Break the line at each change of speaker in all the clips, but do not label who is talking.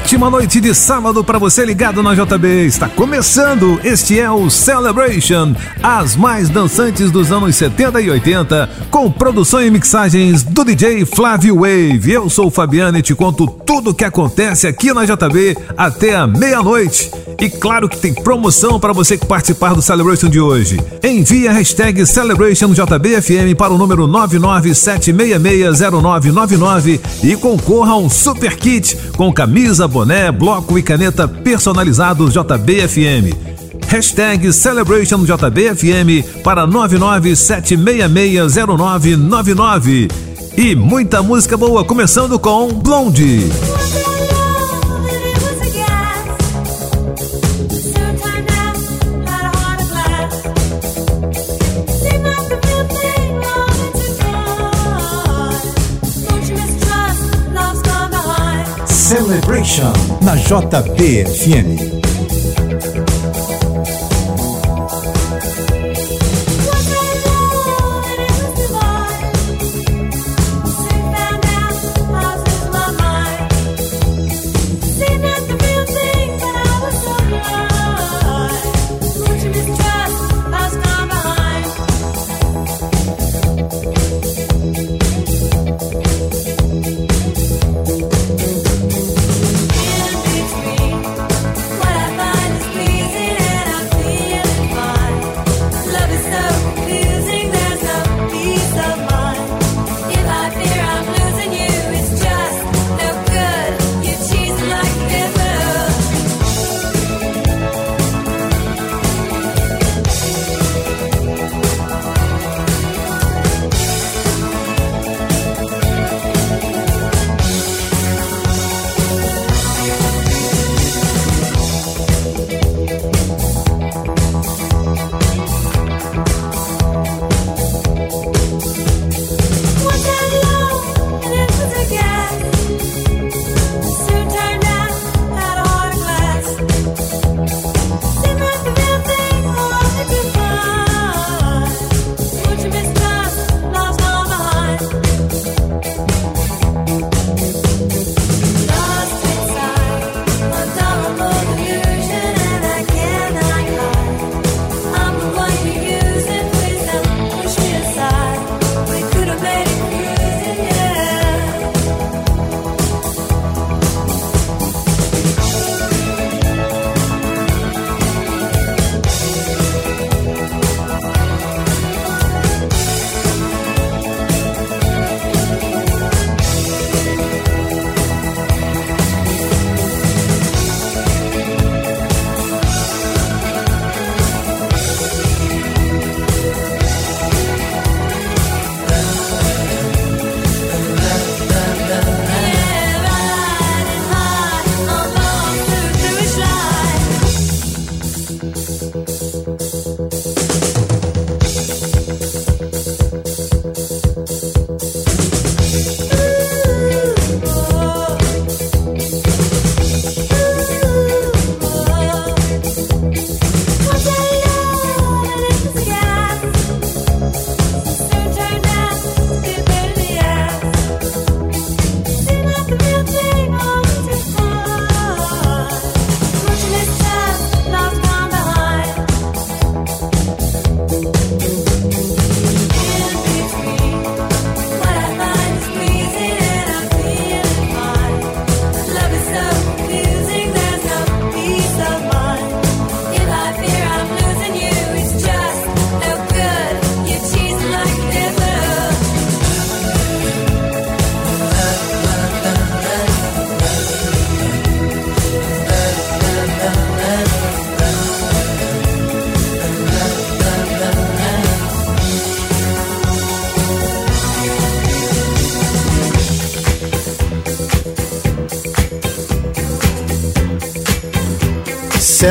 Ótima noite de sábado para você ligado na JB. Está começando. Este é o Celebration, as mais dançantes dos anos 70 e 80, com produção e mixagens do DJ Flávio Wave. Eu sou o Fabiano e te conto tudo o que acontece aqui na JB até a meia-noite. E claro que tem promoção para você que participar do Celebration de hoje. Envie a hashtag CelebrationJBFM para o número 997660999 e concorra a um super kit com camisa, boné, bloco e caneta personalizados JBFM. Hashtag CelebrationJBFM para 997660999. E muita música boa, começando com Blonde.
Celebration na JBFM.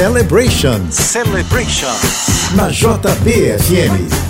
Celebration. Celebration. Na JBFM.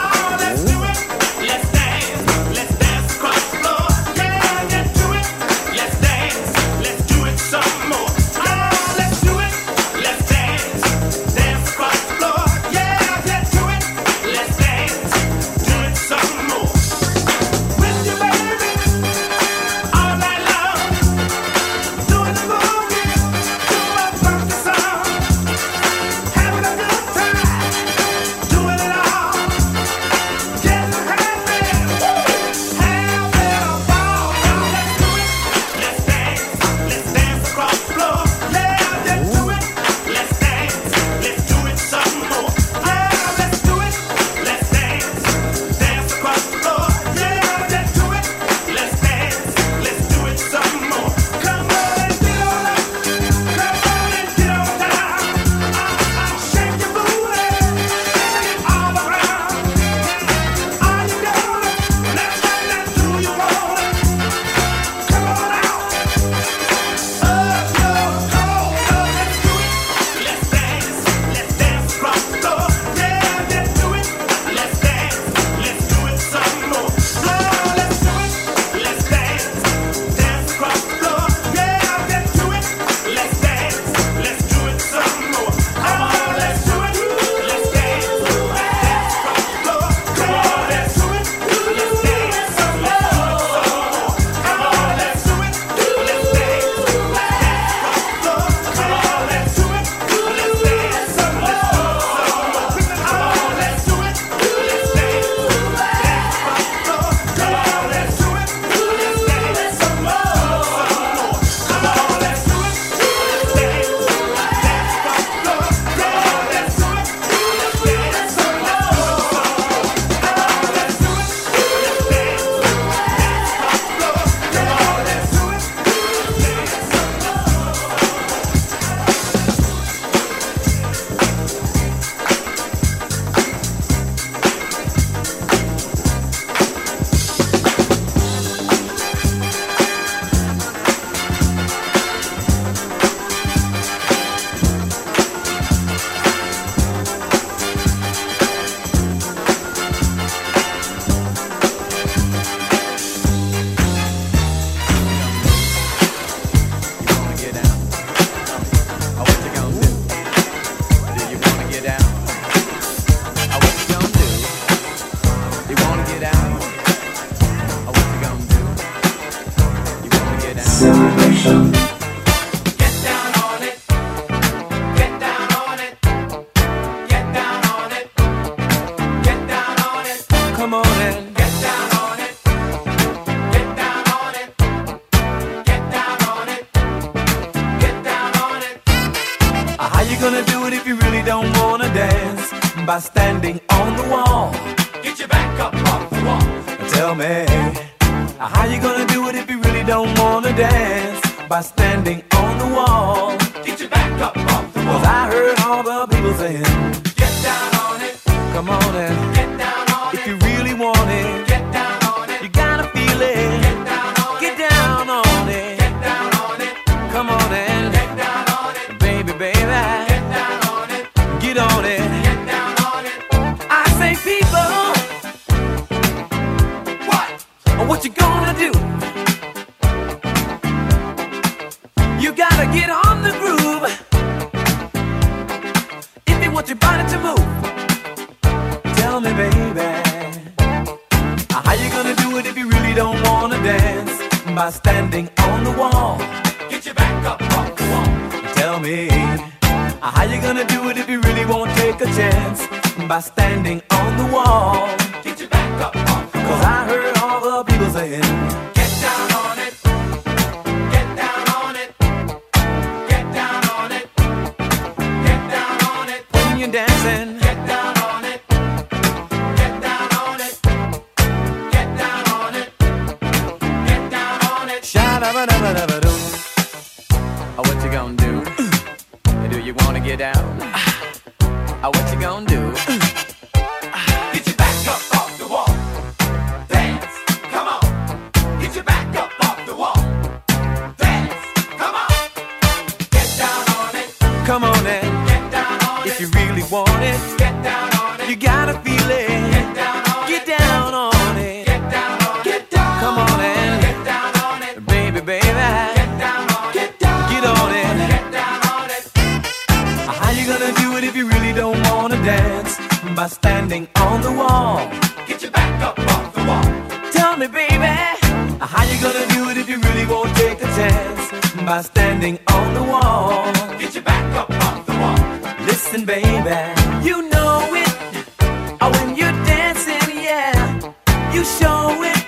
By
standing on the wall.
Get your back up off the wall.
Tell me, baby, how you gonna do it if you really won't take a chance? By standing on the wall.
Get your back up off the wall.
Listen, baby, you know it. Oh, when you're dancing, yeah, you show it.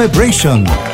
celebration.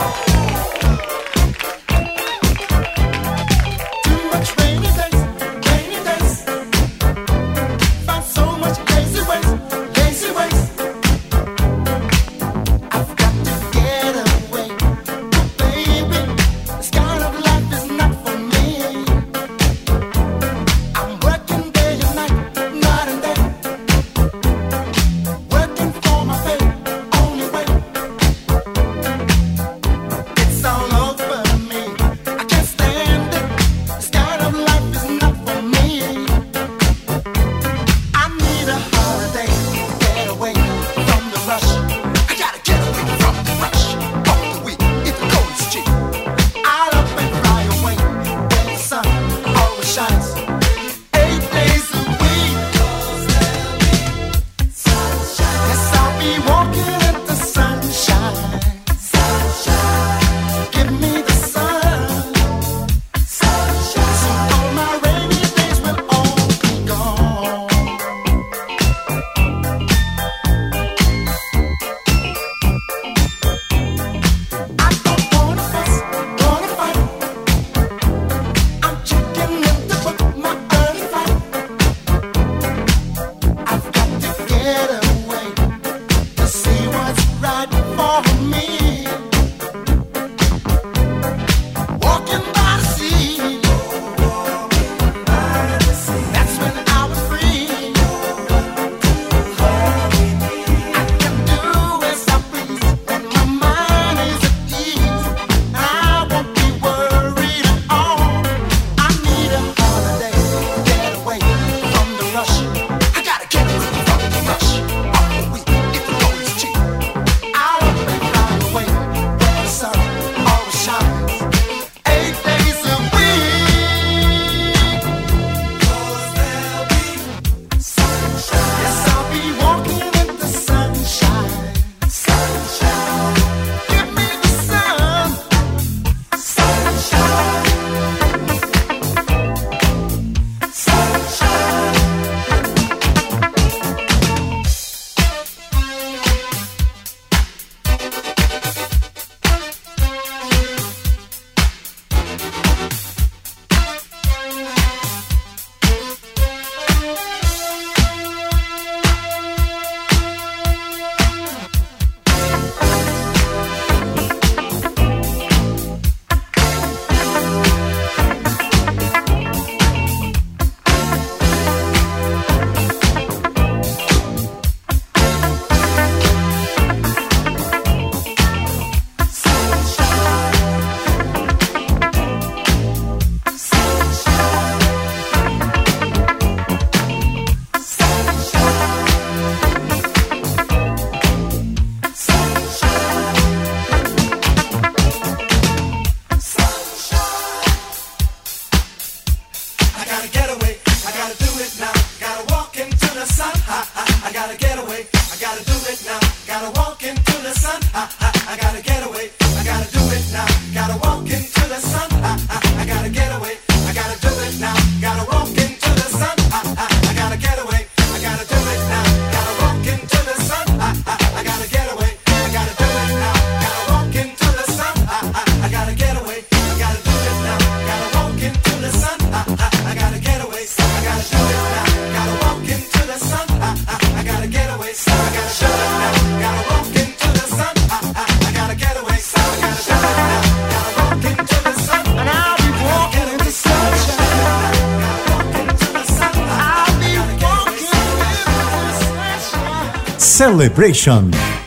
Celebration.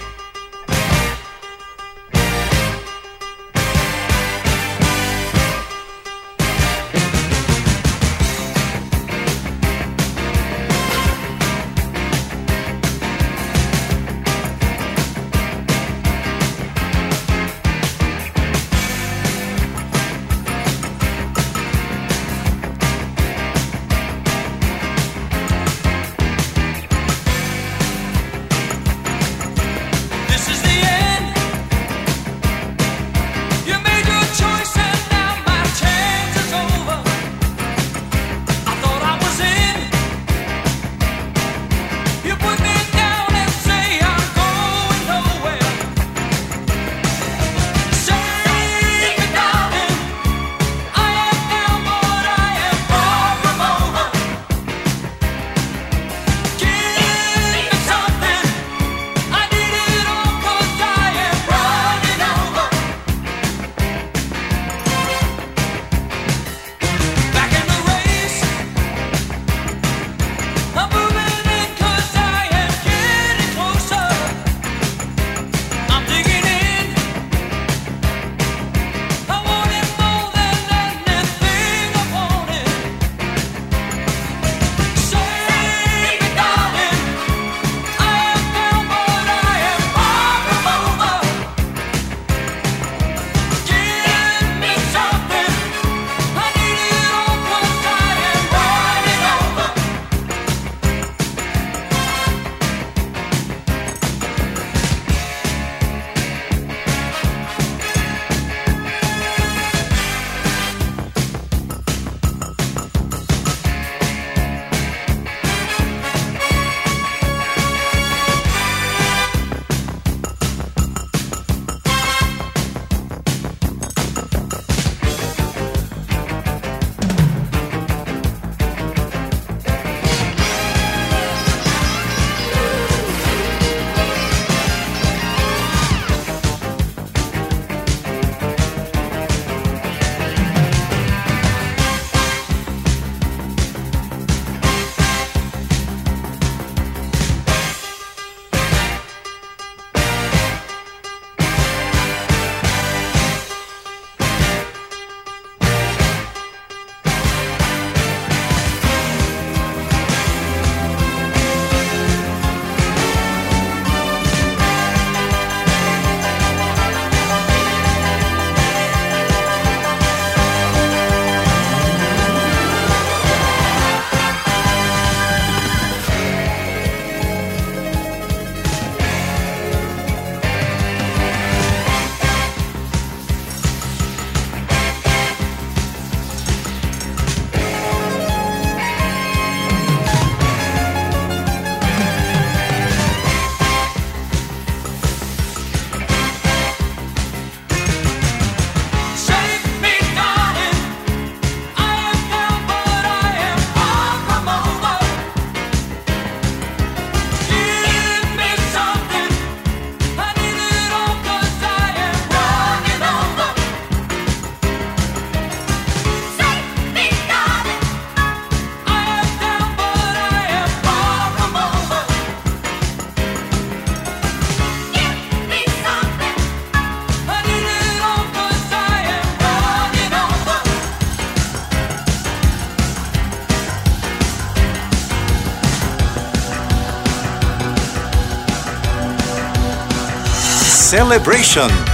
Celebration.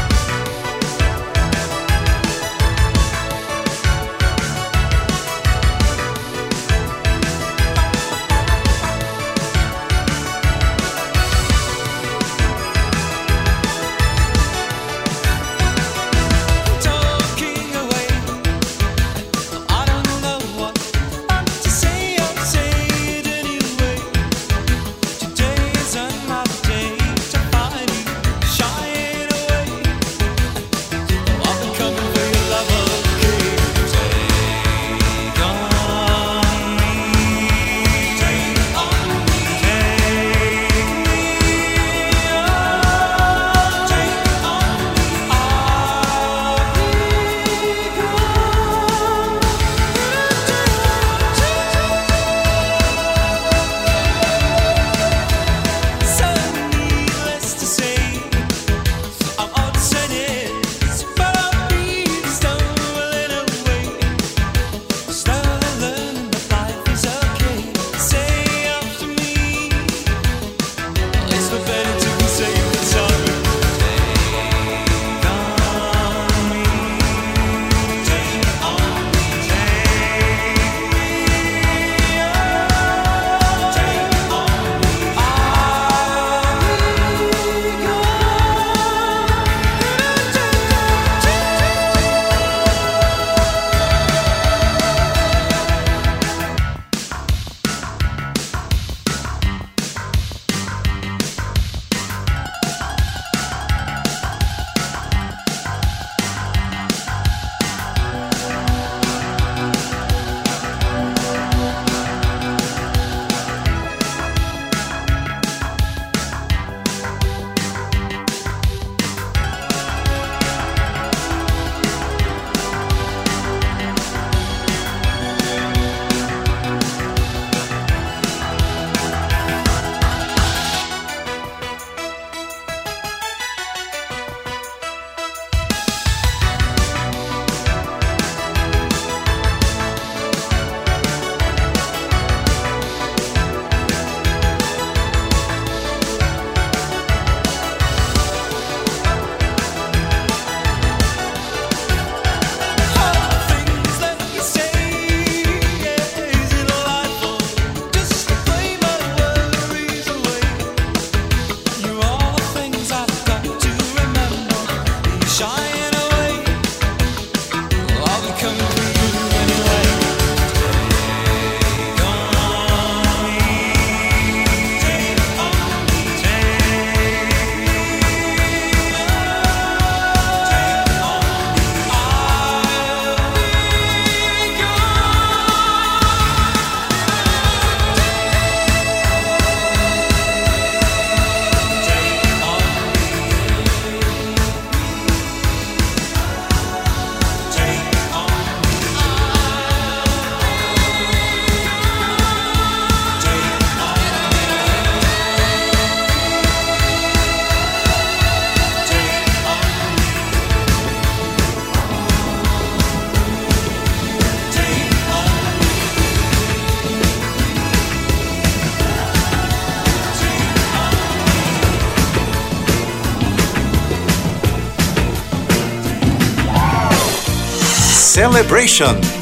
Celebration.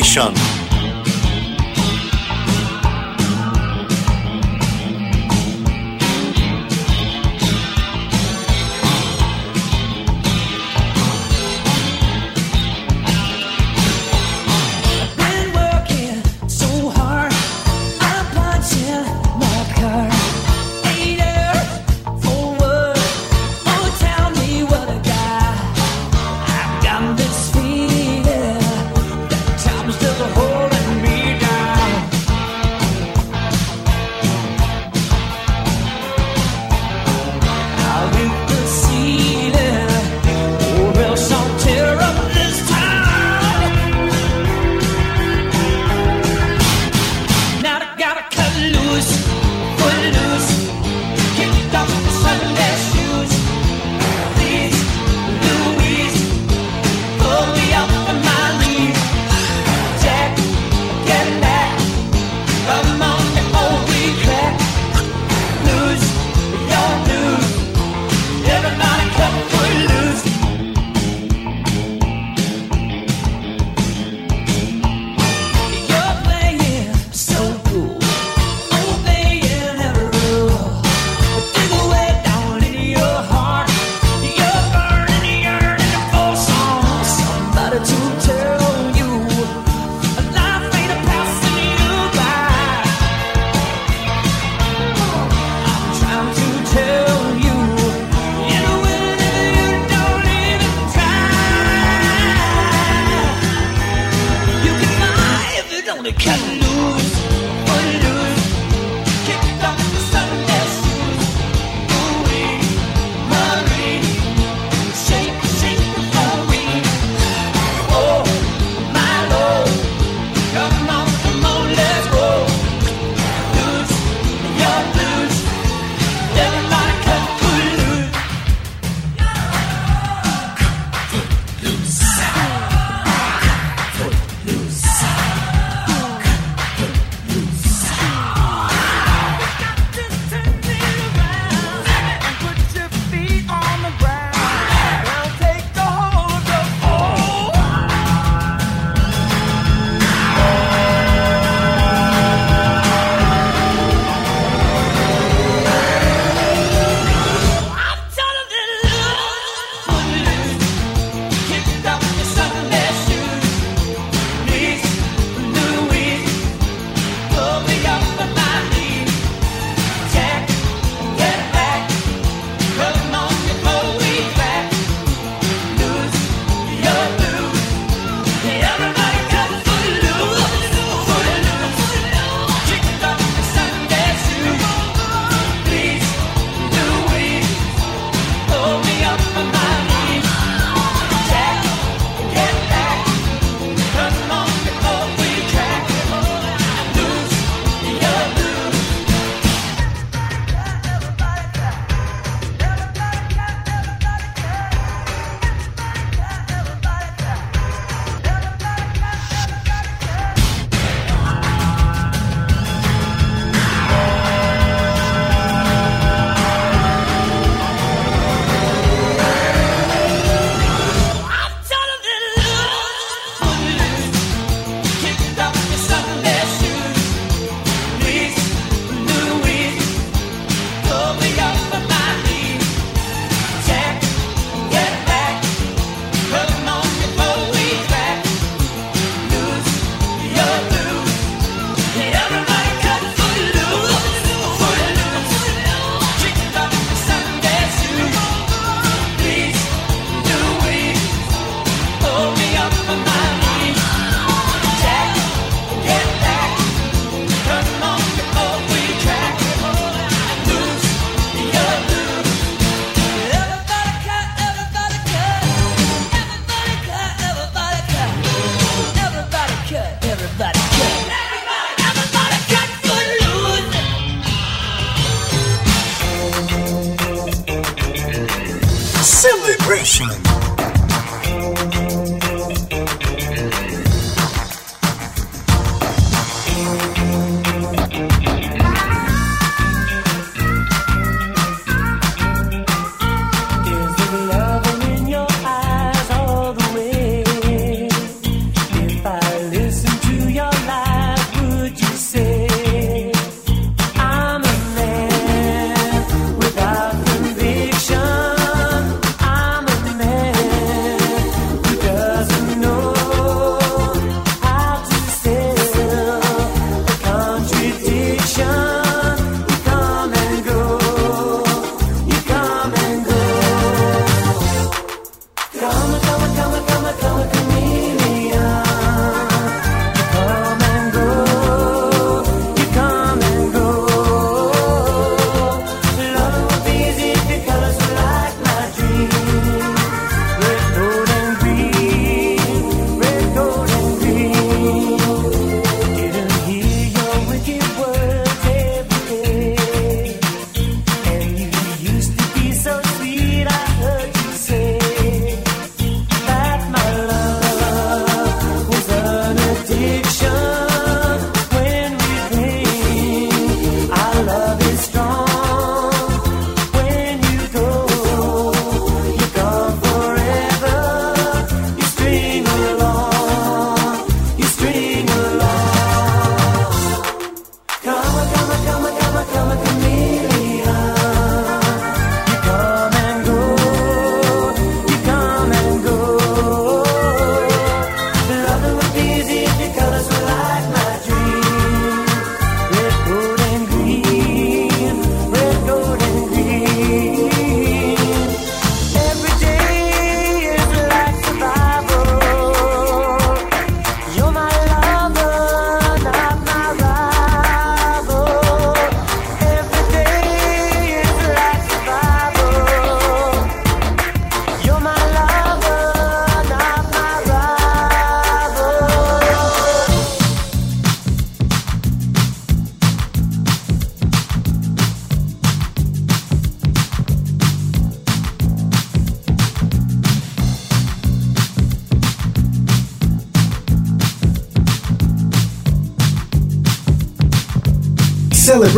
Celebration.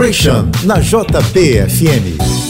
Celebration
na JPFM.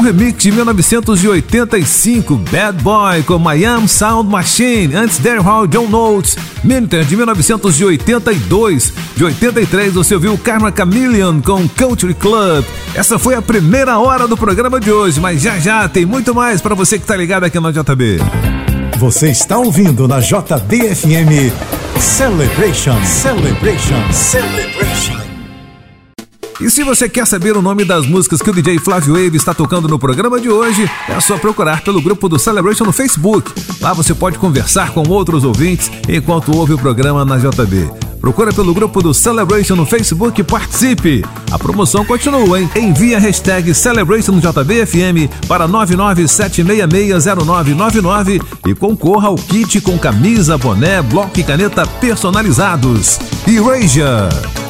Um remix de 1985, Bad Boy com Miami Sound Machine, antes Daryl John Notes, Minter de 1982. De 83 você ouviu Karma Chameleon com Country Club. Essa foi a primeira hora do programa de hoje, mas já já tem muito mais para você que tá ligado aqui no JB.
Você está ouvindo na JBFM Celebration, Celebration, Celebration.
E se você quer saber o nome das músicas que o DJ Flávio Wave está tocando no programa de hoje, é só procurar pelo grupo do Celebration no Facebook. Lá você pode conversar com outros ouvintes enquanto ouve o programa na JB. Procura pelo grupo do Celebration no Facebook e participe. A promoção continua, hein? Envie a hashtag CelebrationJBFM para 997660999 e concorra ao kit com camisa, boné, bloco e caneta personalizados. Erasure!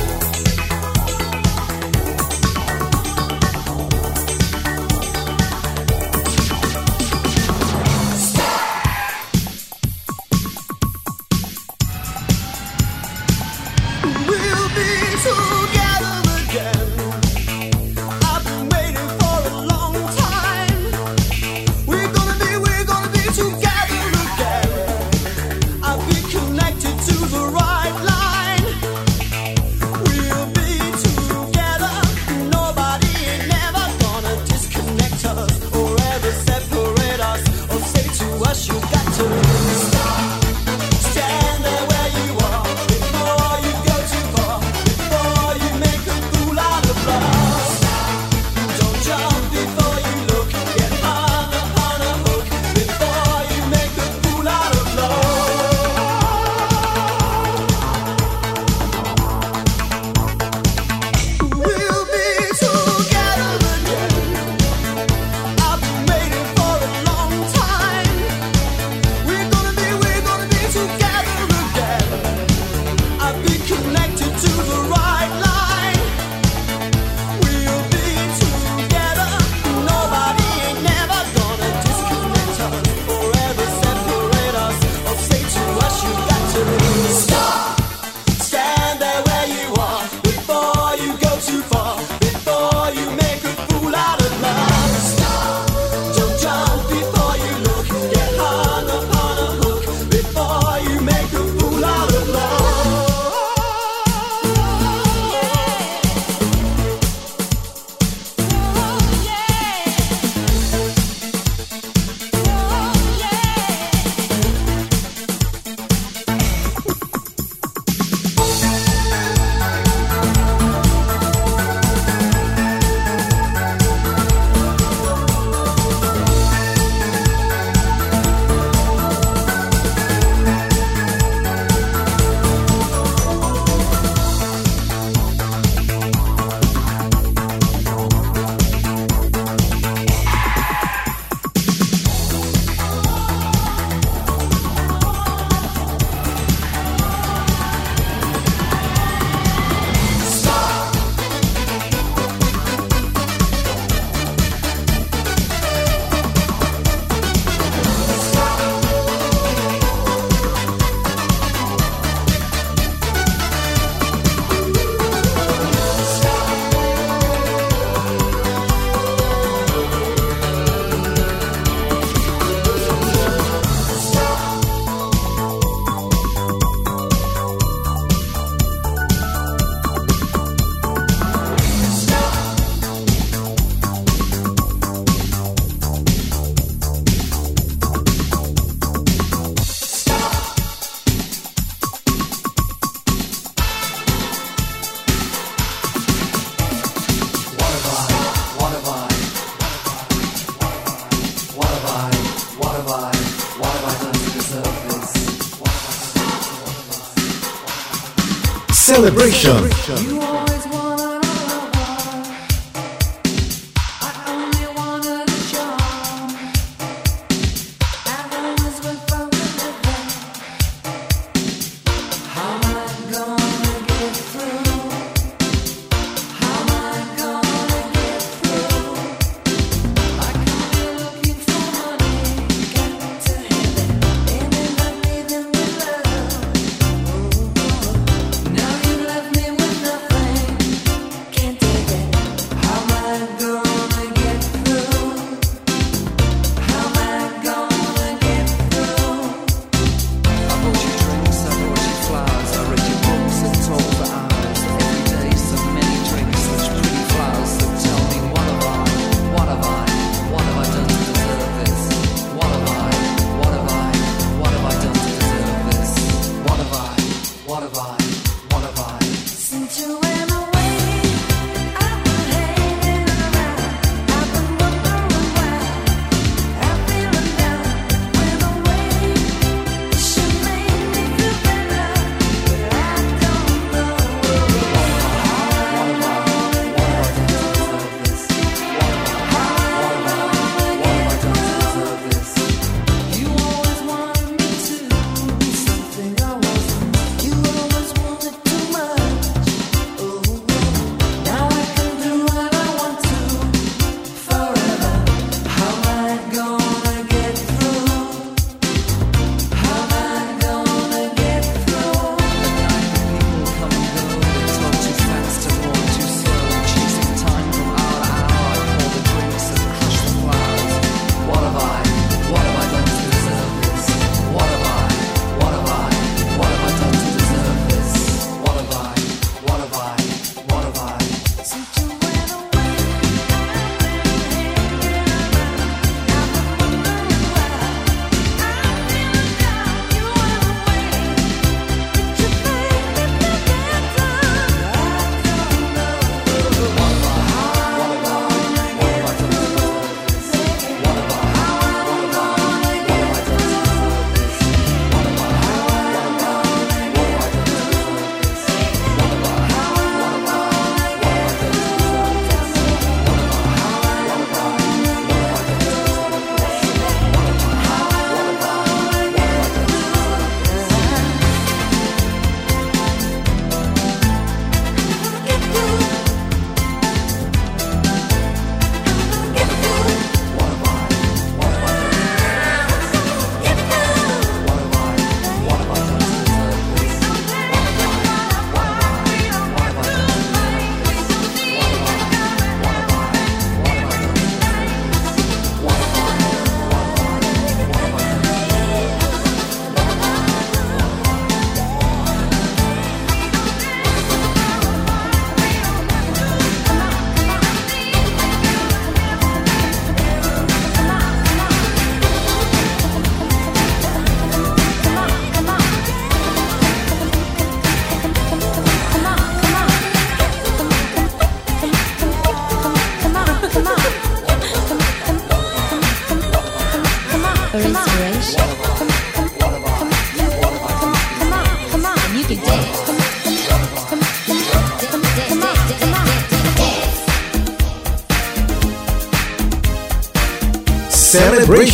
Celebration.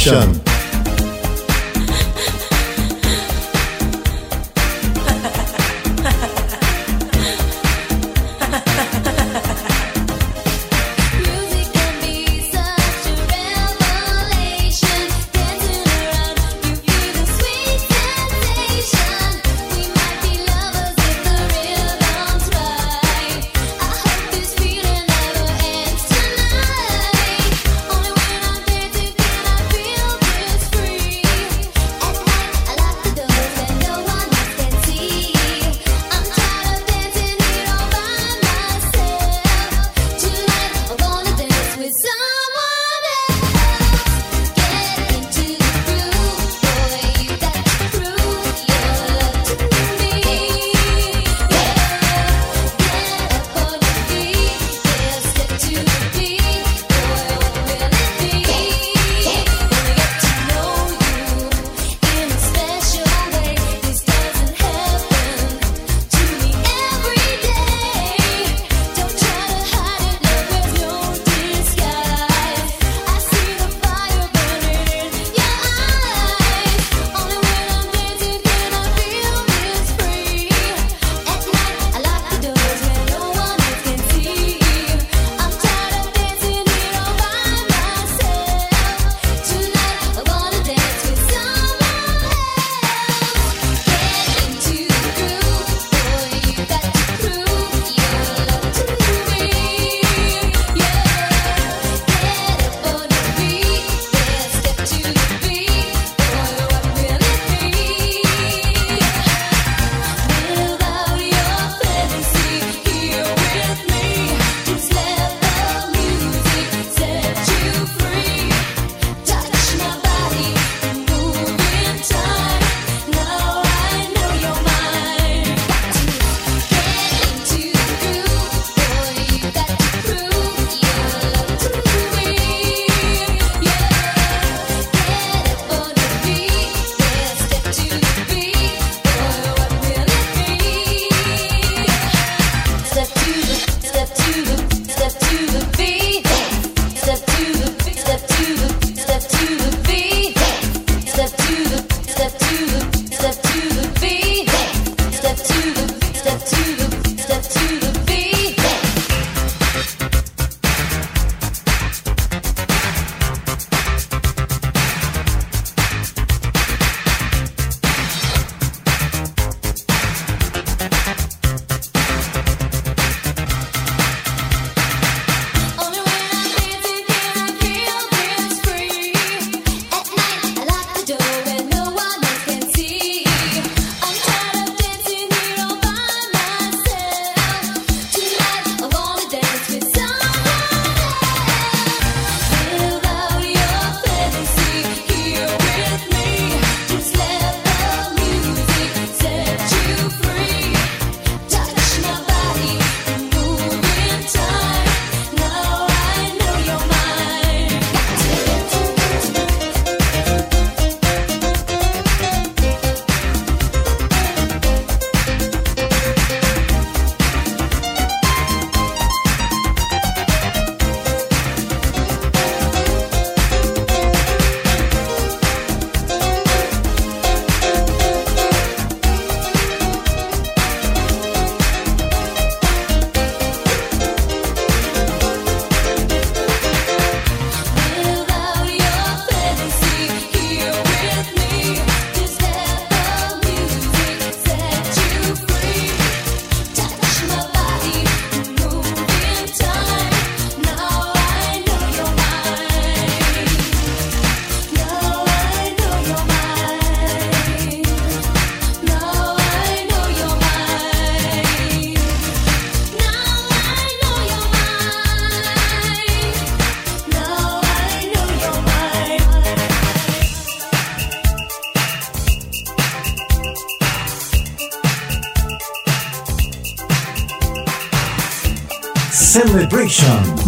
Celebration.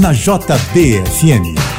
Na JBFM.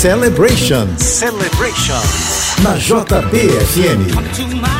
Celebration.
Celebration. Na JBFM.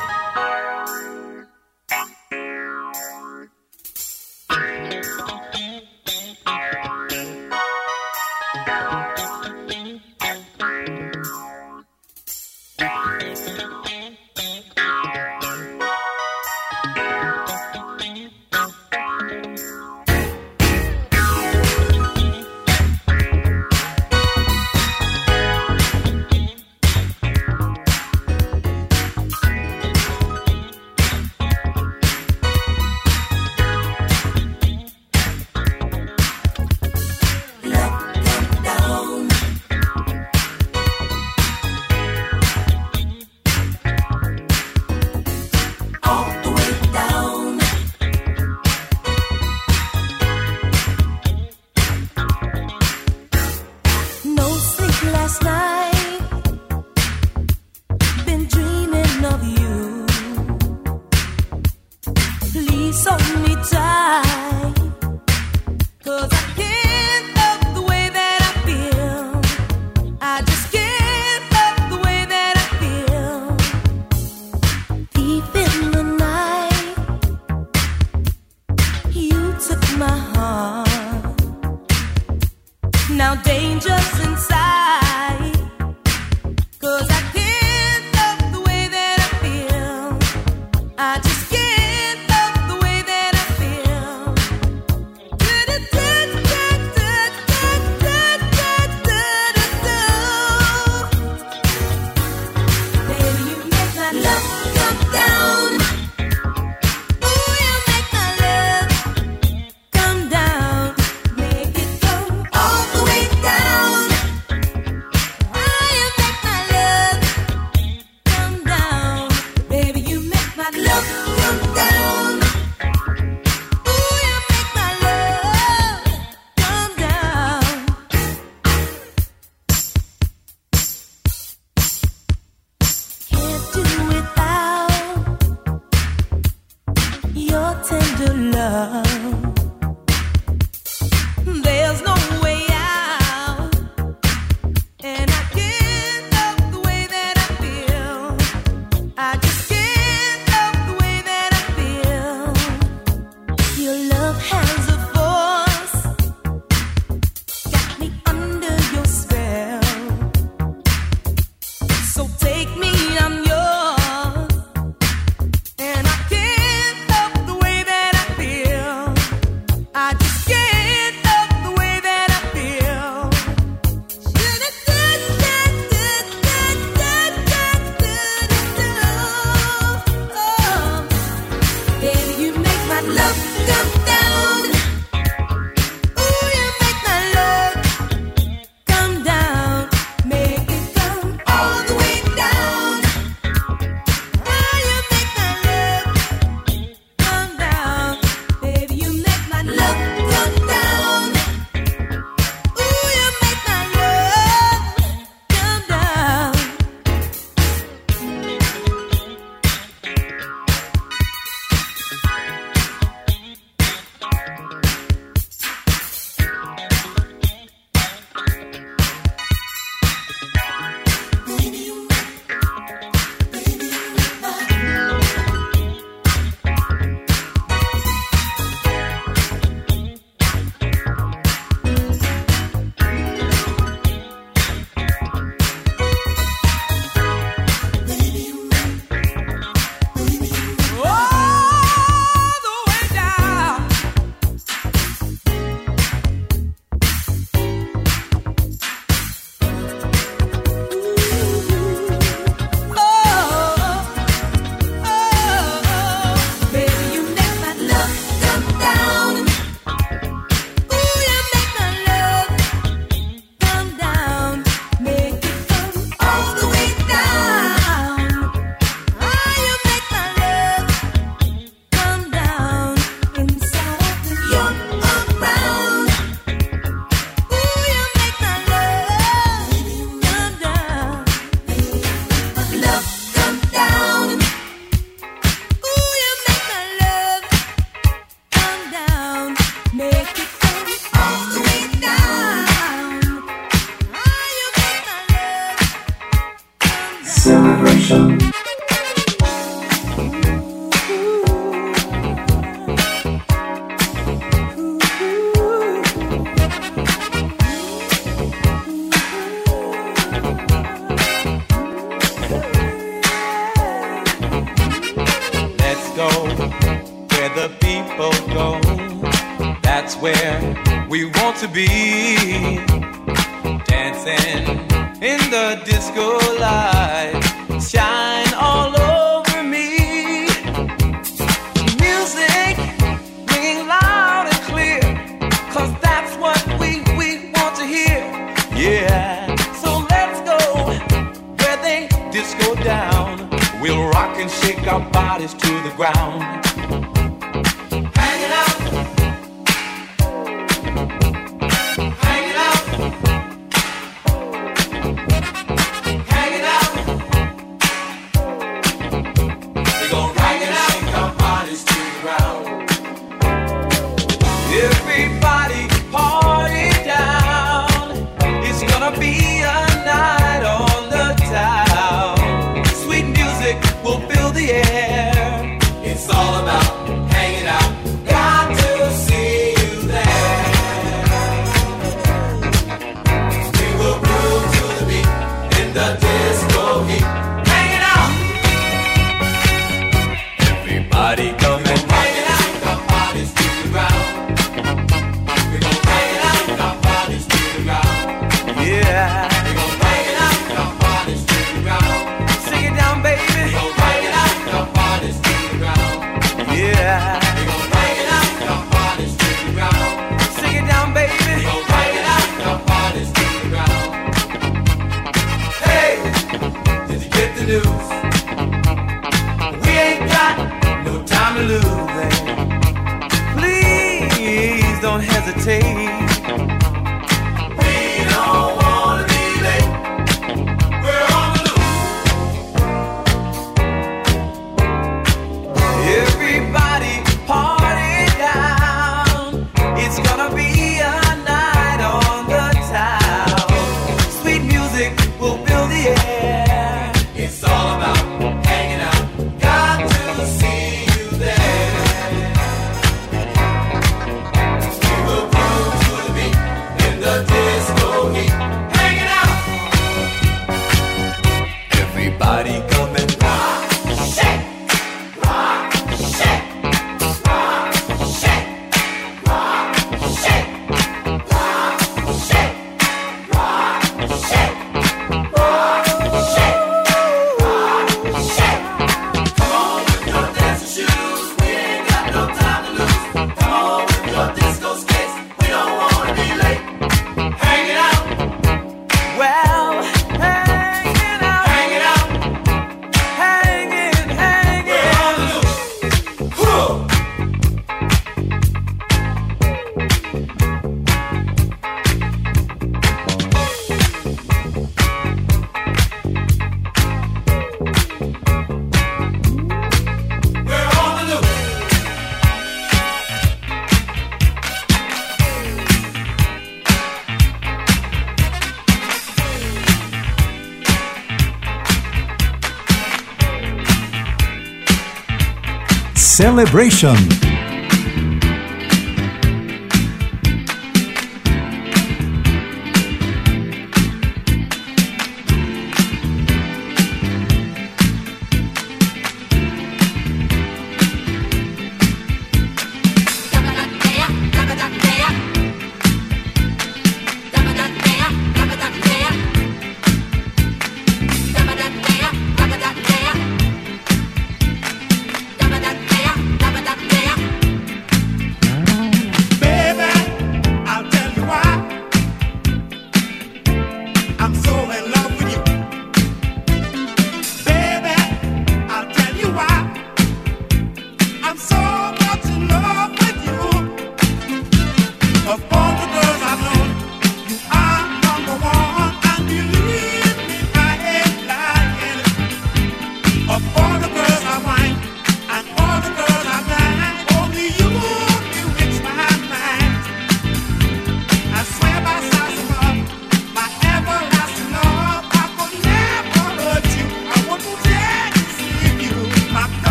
Celebration.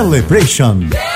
Celebration.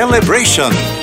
Celebration.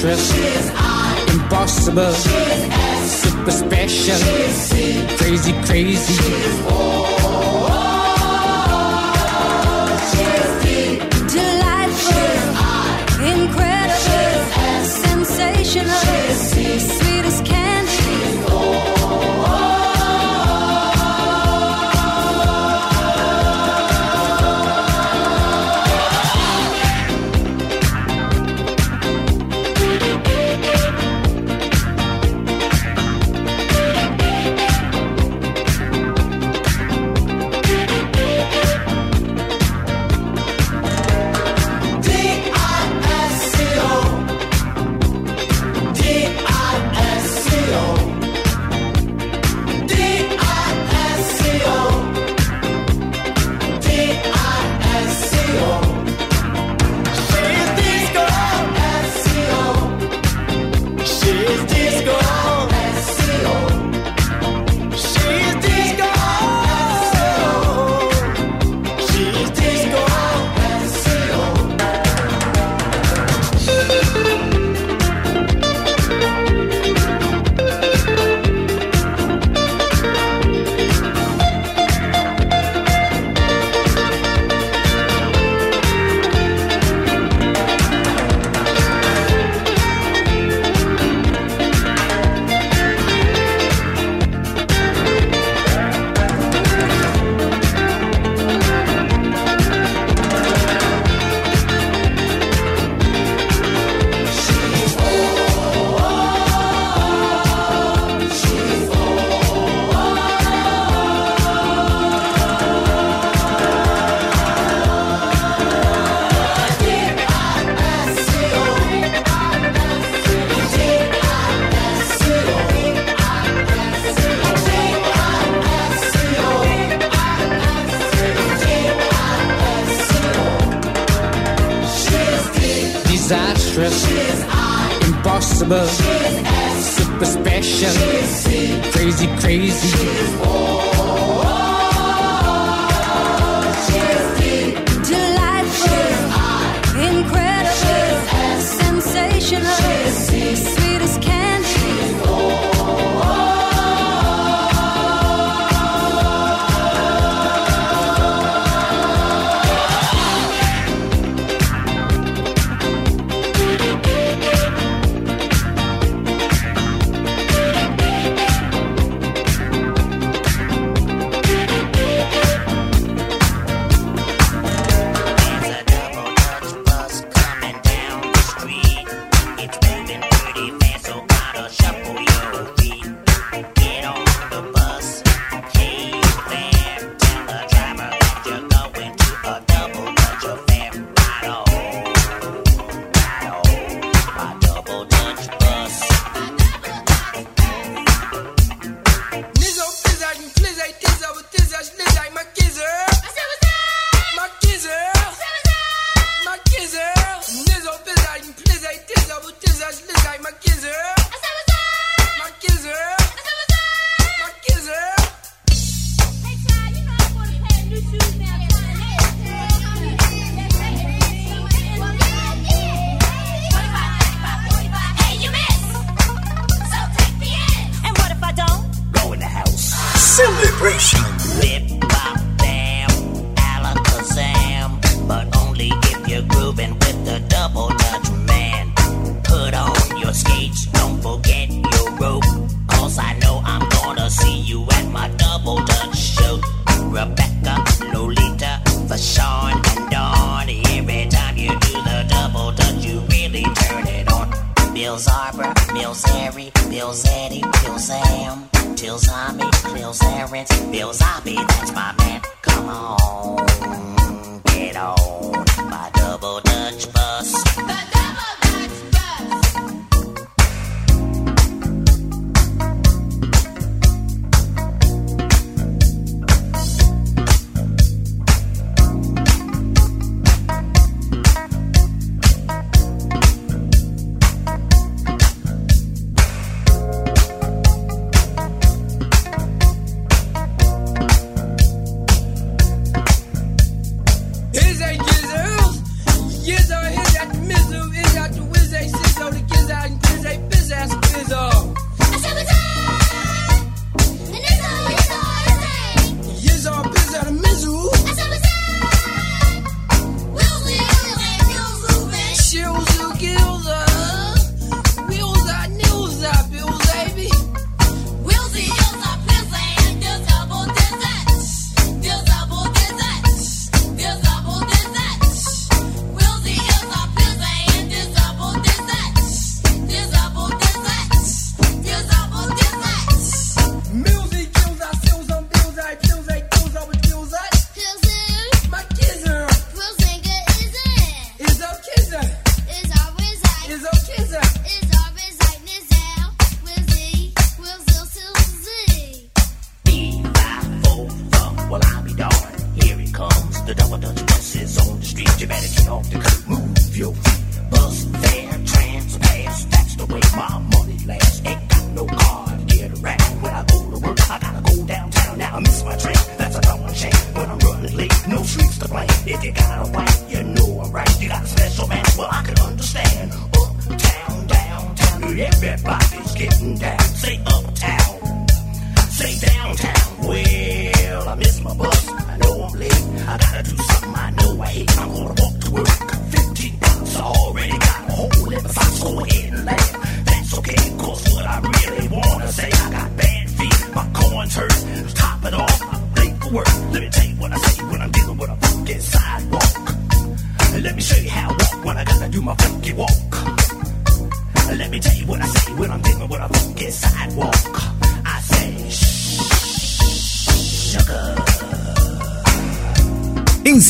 actress. She is I. Impossible. She
is S. Super
special. She is C. Crazy, crazy.
She
is.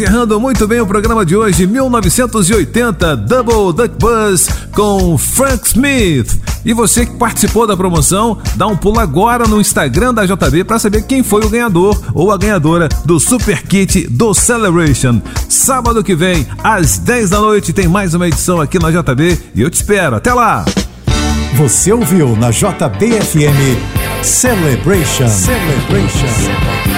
Encerrando muito bem o programa de hoje, 1980, Double Duck Buzz com Frank Smith. E você que participou da promoção, dá um pulo agora no Instagram da JB para saber quem foi o ganhador ou a ganhadora do Super Kit do Celebration. Sábado que vem, às 10 da noite, tem mais uma edição aqui na JB e eu te espero. Até lá!
Você ouviu na JBFM Celebration. Celebration.